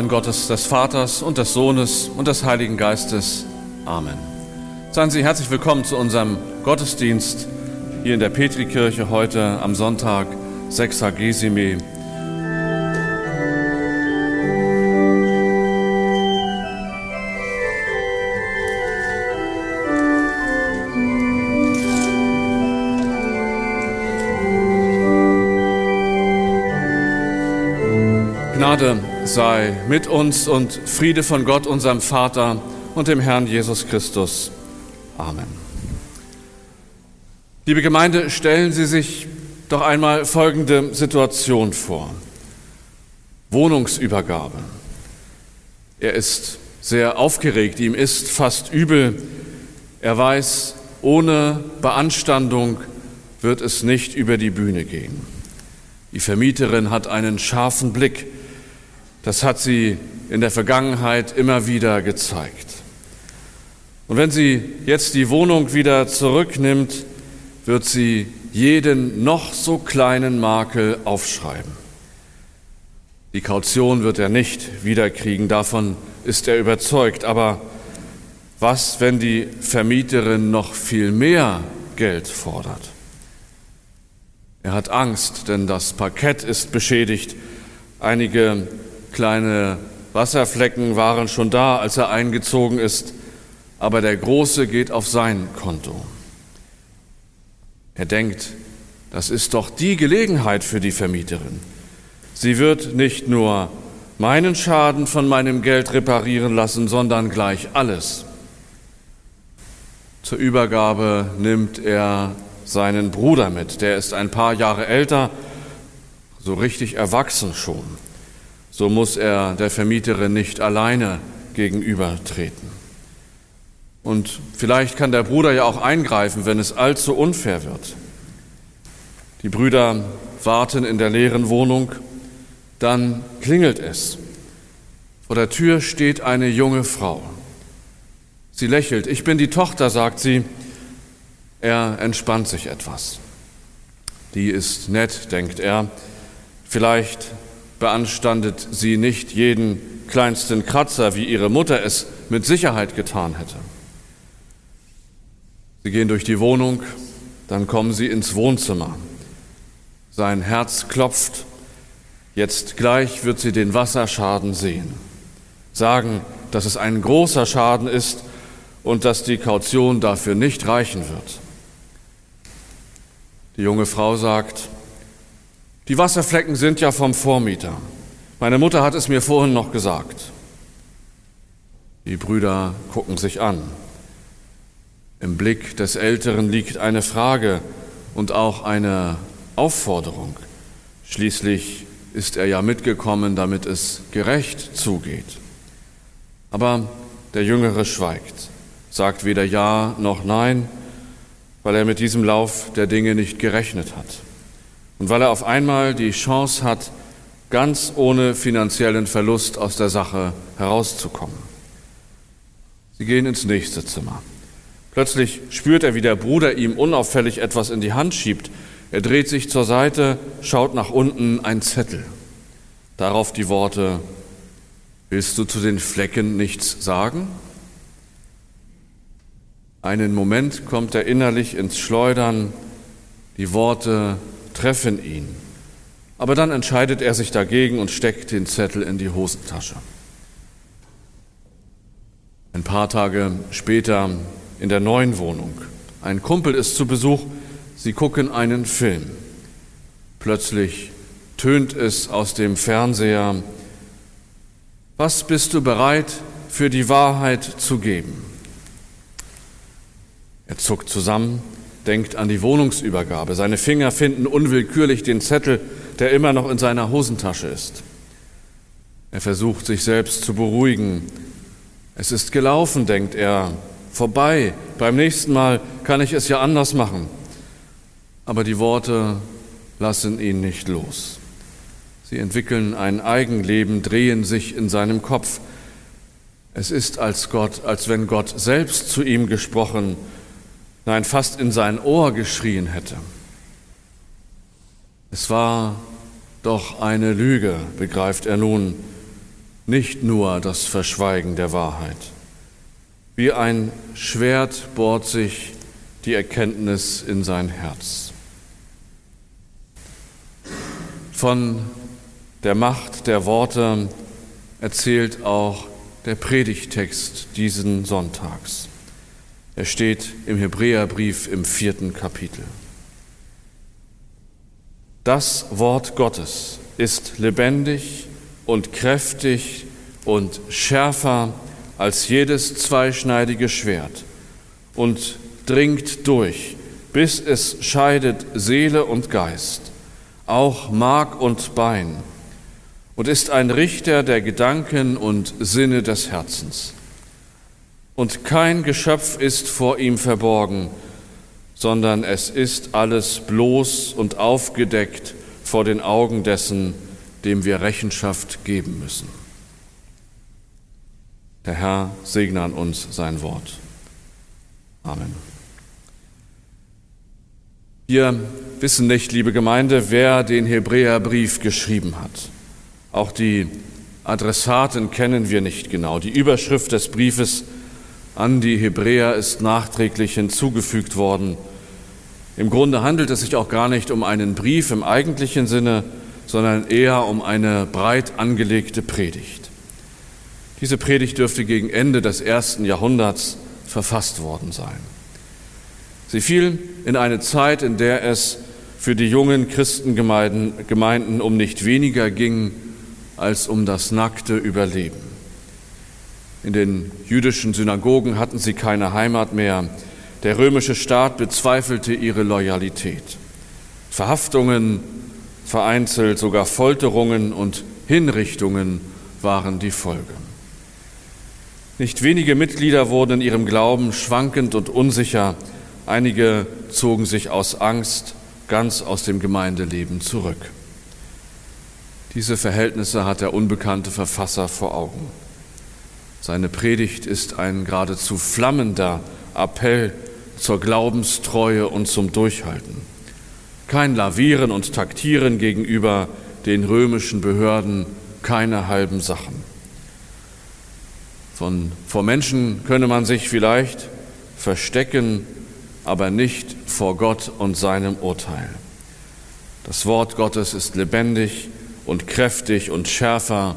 Namen Gottes, des Vaters und des Sohnes und des Heiligen Geistes. Amen. Seien Sie herzlich willkommen zu unserem Gottesdienst hier in der Petrikirche heute am Sonntag, 6. Gesime. Gnade sei mit uns und Friede von Gott, unserem Vater und dem Herrn Jesus Christus. Amen. Liebe Gemeinde, stellen Sie sich doch einmal folgende Situation vor. Wohnungsübergabe. Er ist sehr aufgeregt, ihm ist fast übel. Er weiß, ohne Beanstandung wird es nicht über die Bühne gehen. Die Vermieterin hat einen scharfen Blick das hat sie in der Vergangenheit immer wieder gezeigt. Und wenn sie jetzt die Wohnung wieder zurücknimmt, wird sie jeden noch so kleinen Makel aufschreiben. Die Kaution wird er nicht wiederkriegen, davon ist er überzeugt. Aber was, wenn die Vermieterin noch viel mehr Geld fordert? Er hat Angst, denn das Parkett ist beschädigt. Einige Kleine Wasserflecken waren schon da, als er eingezogen ist, aber der große geht auf sein Konto. Er denkt, das ist doch die Gelegenheit für die Vermieterin. Sie wird nicht nur meinen Schaden von meinem Geld reparieren lassen, sondern gleich alles. Zur Übergabe nimmt er seinen Bruder mit, der ist ein paar Jahre älter, so richtig erwachsen schon so muss er der Vermieterin nicht alleine gegenübertreten. Und vielleicht kann der Bruder ja auch eingreifen, wenn es allzu unfair wird. Die Brüder warten in der leeren Wohnung, dann klingelt es. Vor der Tür steht eine junge Frau. Sie lächelt. Ich bin die Tochter, sagt sie. Er entspannt sich etwas. Die ist nett, denkt er. Vielleicht beanstandet sie nicht jeden kleinsten Kratzer, wie ihre Mutter es mit Sicherheit getan hätte. Sie gehen durch die Wohnung, dann kommen sie ins Wohnzimmer. Sein Herz klopft, jetzt gleich wird sie den Wasserschaden sehen, sagen, dass es ein großer Schaden ist und dass die Kaution dafür nicht reichen wird. Die junge Frau sagt, die Wasserflecken sind ja vom Vormieter. Meine Mutter hat es mir vorhin noch gesagt. Die Brüder gucken sich an. Im Blick des Älteren liegt eine Frage und auch eine Aufforderung. Schließlich ist er ja mitgekommen, damit es gerecht zugeht. Aber der Jüngere schweigt, sagt weder Ja noch Nein, weil er mit diesem Lauf der Dinge nicht gerechnet hat und weil er auf einmal die Chance hat, ganz ohne finanziellen Verlust aus der Sache herauszukommen. Sie gehen ins nächste Zimmer. Plötzlich spürt er, wie der Bruder ihm unauffällig etwas in die Hand schiebt. Er dreht sich zur Seite, schaut nach unten, ein Zettel. Darauf die Worte, willst du zu den Flecken nichts sagen? Einen Moment kommt er innerlich ins Schleudern, die Worte, treffen ihn. Aber dann entscheidet er sich dagegen und steckt den Zettel in die Hosentasche. Ein paar Tage später in der neuen Wohnung. Ein Kumpel ist zu Besuch, sie gucken einen Film. Plötzlich tönt es aus dem Fernseher, was bist du bereit für die Wahrheit zu geben? Er zuckt zusammen, denkt an die Wohnungsübergabe. Seine Finger finden unwillkürlich den Zettel, der immer noch in seiner Hosentasche ist. Er versucht sich selbst zu beruhigen. Es ist gelaufen, denkt er, vorbei. Beim nächsten Mal kann ich es ja anders machen. Aber die Worte lassen ihn nicht los. Sie entwickeln ein Eigenleben, drehen sich in seinem Kopf. Es ist als Gott, als wenn Gott selbst zu ihm gesprochen nein, fast in sein Ohr geschrien hätte. Es war doch eine Lüge, begreift er nun. nicht nur das Verschweigen der Wahrheit. Wie ein Schwert bohrt sich die Erkenntnis in sein Herz. Von der Macht der Worte erzählt auch der Predigtext diesen Sonntags. Er steht im Hebräerbrief im vierten Kapitel. Das Wort Gottes ist lebendig und kräftig und schärfer als jedes zweischneidige Schwert und dringt durch, bis es scheidet Seele und Geist, auch Mark und Bein, und ist ein Richter der Gedanken und Sinne des Herzens. Und kein Geschöpf ist vor ihm verborgen, sondern es ist alles bloß und aufgedeckt vor den Augen dessen, dem wir Rechenschaft geben müssen. Der Herr segne an uns sein Wort. Amen. Wir wissen nicht, liebe Gemeinde, wer den Hebräerbrief geschrieben hat. Auch die Adressaten kennen wir nicht genau. Die Überschrift des Briefes an die Hebräer ist nachträglich hinzugefügt worden. Im Grunde handelt es sich auch gar nicht um einen Brief im eigentlichen Sinne, sondern eher um eine breit angelegte Predigt. Diese Predigt dürfte gegen Ende des ersten Jahrhunderts verfasst worden sein. Sie fiel in eine Zeit, in der es für die jungen Christengemeinden um nicht weniger ging als um das nackte Überleben. In den jüdischen Synagogen hatten sie keine Heimat mehr. Der römische Staat bezweifelte ihre Loyalität. Verhaftungen, vereinzelt sogar Folterungen und Hinrichtungen waren die Folge. Nicht wenige Mitglieder wurden in ihrem Glauben schwankend und unsicher. Einige zogen sich aus Angst ganz aus dem Gemeindeleben zurück. Diese Verhältnisse hat der unbekannte Verfasser vor Augen. Seine Predigt ist ein geradezu flammender Appell zur Glaubenstreue und zum Durchhalten. Kein Lavieren und Taktieren gegenüber den römischen Behörden, keine halben Sachen. Von, vor Menschen könne man sich vielleicht verstecken, aber nicht vor Gott und seinem Urteil. Das Wort Gottes ist lebendig und kräftig und schärfer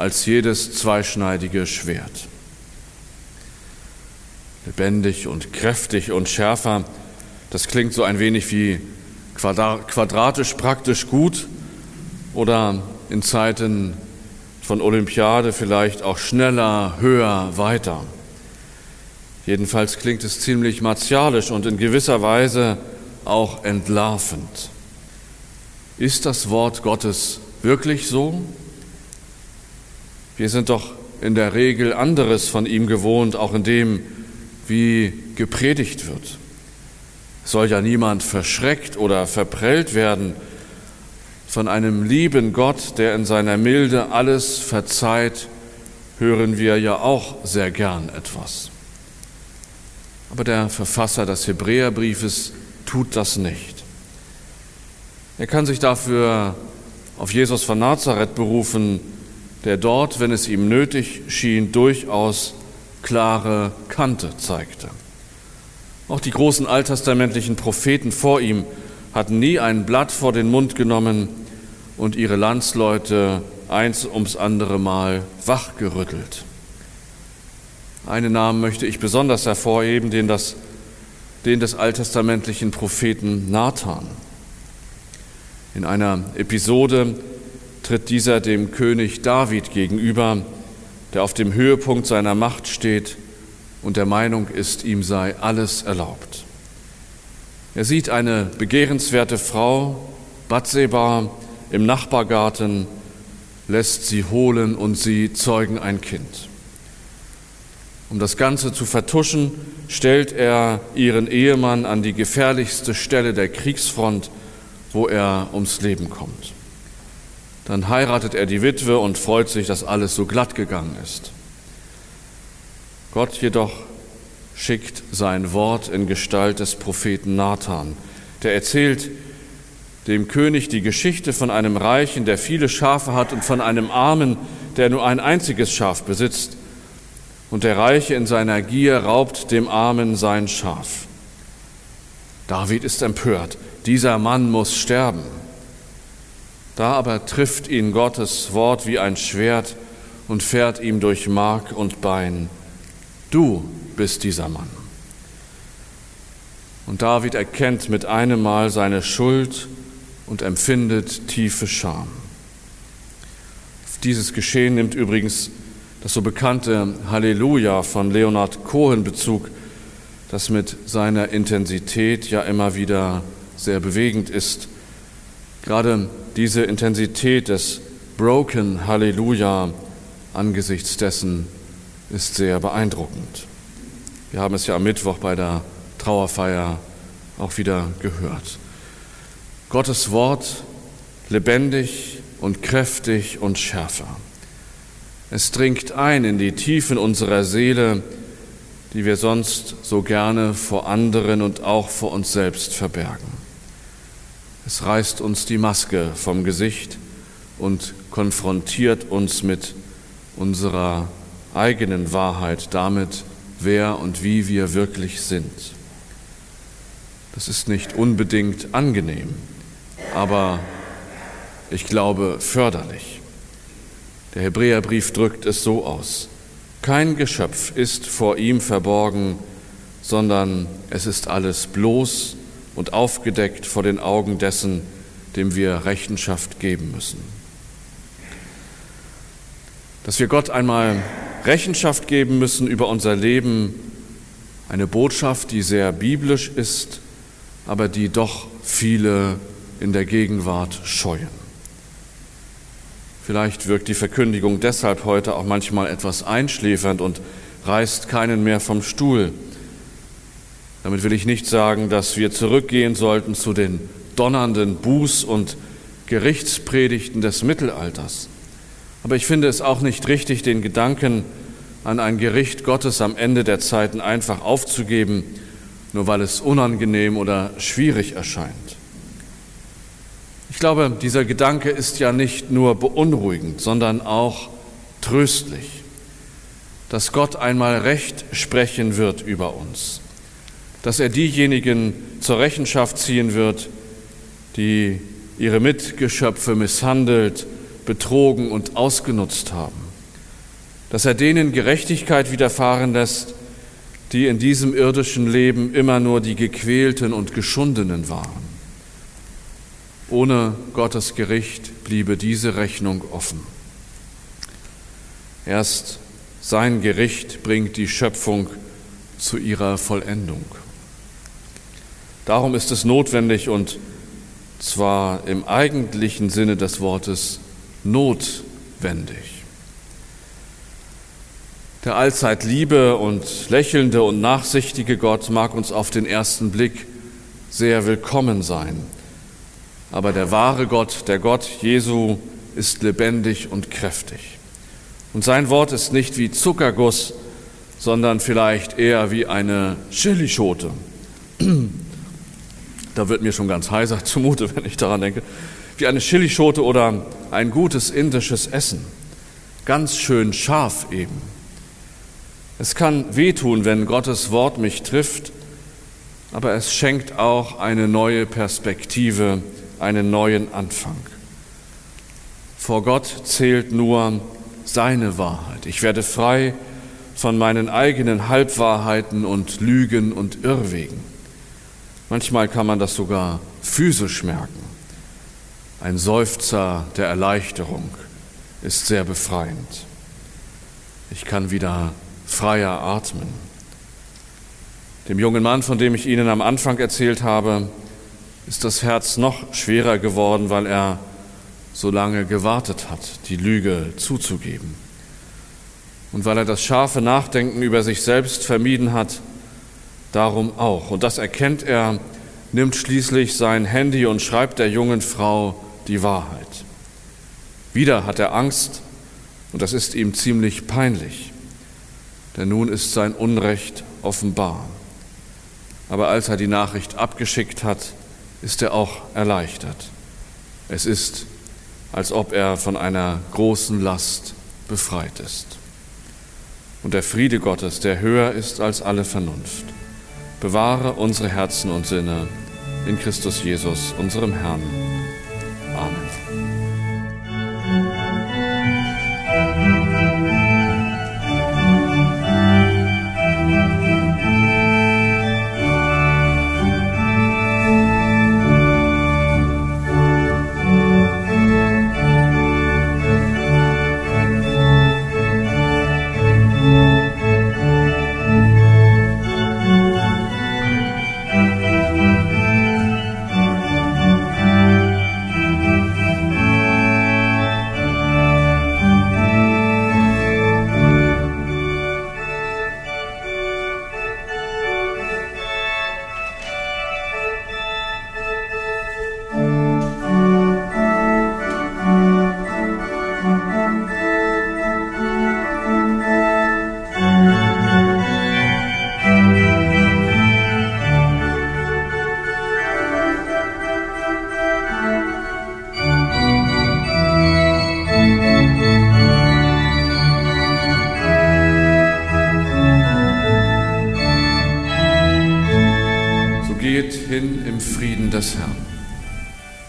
als jedes zweischneidige Schwert lebendig und kräftig und schärfer. Das klingt so ein wenig wie quadratisch praktisch gut oder in Zeiten von Olympiade vielleicht auch schneller, höher, weiter. Jedenfalls klingt es ziemlich martialisch und in gewisser Weise auch entlarvend. Ist das Wort Gottes wirklich so? Wir sind doch in der Regel anderes von ihm gewohnt, auch in dem, wie gepredigt wird. Soll ja niemand verschreckt oder verprellt werden von einem lieben Gott, der in seiner Milde alles verzeiht, hören wir ja auch sehr gern etwas. Aber der Verfasser des Hebräerbriefes tut das nicht. Er kann sich dafür auf Jesus von Nazareth berufen, der dort, wenn es ihm nötig schien, durchaus klare Kante zeigte. Auch die großen alttestamentlichen Propheten vor ihm hatten nie ein Blatt vor den Mund genommen und ihre Landsleute eins ums andere Mal wachgerüttelt. Einen Namen möchte ich besonders hervorheben, den, das, den des alttestamentlichen Propheten Nathan. In einer Episode tritt dieser dem König David gegenüber, der auf dem Höhepunkt seiner Macht steht und der Meinung ist, ihm sei alles erlaubt. Er sieht eine begehrenswerte Frau, Batseba, im Nachbargarten, lässt sie holen und sie zeugen ein Kind. Um das Ganze zu vertuschen, stellt er ihren Ehemann an die gefährlichste Stelle der Kriegsfront, wo er ums Leben kommt. Dann heiratet er die Witwe und freut sich, dass alles so glatt gegangen ist. Gott jedoch schickt sein Wort in Gestalt des Propheten Nathan. Der erzählt dem König die Geschichte von einem Reichen, der viele Schafe hat, und von einem Armen, der nur ein einziges Schaf besitzt, und der Reiche in seiner Gier raubt dem Armen sein Schaf. David ist empört, dieser Mann muss sterben. Da aber trifft ihn Gottes Wort wie ein Schwert und fährt ihm durch Mark und Bein. Du bist dieser Mann. Und David erkennt mit einem Mal seine Schuld und empfindet tiefe Scham. Auf dieses Geschehen nimmt übrigens das so bekannte Halleluja von Leonard Cohen Bezug, das mit seiner Intensität ja immer wieder sehr bewegend ist. Gerade diese Intensität des Broken Halleluja angesichts dessen ist sehr beeindruckend. Wir haben es ja am Mittwoch bei der Trauerfeier auch wieder gehört. Gottes Wort lebendig und kräftig und schärfer. Es dringt ein in die Tiefen unserer Seele, die wir sonst so gerne vor anderen und auch vor uns selbst verbergen. Es reißt uns die Maske vom Gesicht und konfrontiert uns mit unserer eigenen Wahrheit, damit, wer und wie wir wirklich sind. Das ist nicht unbedingt angenehm, aber ich glaube förderlich. Der Hebräerbrief drückt es so aus. Kein Geschöpf ist vor ihm verborgen, sondern es ist alles bloß und aufgedeckt vor den Augen dessen, dem wir Rechenschaft geben müssen. Dass wir Gott einmal Rechenschaft geben müssen über unser Leben, eine Botschaft, die sehr biblisch ist, aber die doch viele in der Gegenwart scheuen. Vielleicht wirkt die Verkündigung deshalb heute auch manchmal etwas einschläfernd und reißt keinen mehr vom Stuhl. Damit will ich nicht sagen, dass wir zurückgehen sollten zu den donnernden Buß- und Gerichtspredigten des Mittelalters. Aber ich finde es auch nicht richtig, den Gedanken an ein Gericht Gottes am Ende der Zeiten einfach aufzugeben, nur weil es unangenehm oder schwierig erscheint. Ich glaube, dieser Gedanke ist ja nicht nur beunruhigend, sondern auch tröstlich, dass Gott einmal Recht sprechen wird über uns, dass er diejenigen zur Rechenschaft ziehen wird, die ihre Mitgeschöpfe misshandelt, betrogen und ausgenutzt haben, dass er denen Gerechtigkeit widerfahren lässt, die in diesem irdischen Leben immer nur die Gequälten und Geschundenen waren. Ohne Gottes Gericht bliebe diese Rechnung offen. Erst sein Gericht bringt die Schöpfung zu ihrer Vollendung. Darum ist es notwendig und zwar im eigentlichen Sinne des Wortes notwendig der allzeit liebe und lächelnde und nachsichtige Gott mag uns auf den ersten Blick sehr willkommen sein. Aber der wahre Gott, der Gott Jesu, ist lebendig und kräftig. Und sein Wort ist nicht wie Zuckerguss, sondern vielleicht eher wie eine Chilischote. Da wird mir schon ganz heiser zumute, wenn ich daran denke. Wie eine Chilischote oder ein gutes indisches Essen. Ganz schön scharf eben. Es kann wehtun, wenn Gottes Wort mich trifft, aber es schenkt auch eine neue Perspektive, einen neuen Anfang. Vor Gott zählt nur seine Wahrheit. Ich werde frei von meinen eigenen Halbwahrheiten und Lügen und Irrwegen. Manchmal kann man das sogar physisch merken. Ein Seufzer der Erleichterung ist sehr befreiend. Ich kann wieder freier atmen. Dem jungen Mann, von dem ich Ihnen am Anfang erzählt habe, ist das Herz noch schwerer geworden, weil er so lange gewartet hat, die Lüge zuzugeben. Und weil er das scharfe Nachdenken über sich selbst vermieden hat, darum auch. Und das erkennt er, nimmt schließlich sein Handy und schreibt der jungen Frau die Wahrheit. Wieder hat er Angst und das ist ihm ziemlich peinlich denn nun ist sein Unrecht offenbar. Aber als er die Nachricht abgeschickt hat, ist er auch erleichtert. Es ist, als ob er von einer großen Last befreit ist. Und der Friede Gottes, der höher ist als alle Vernunft, bewahre unsere Herzen und Sinne in Christus Jesus, unserem Herrn.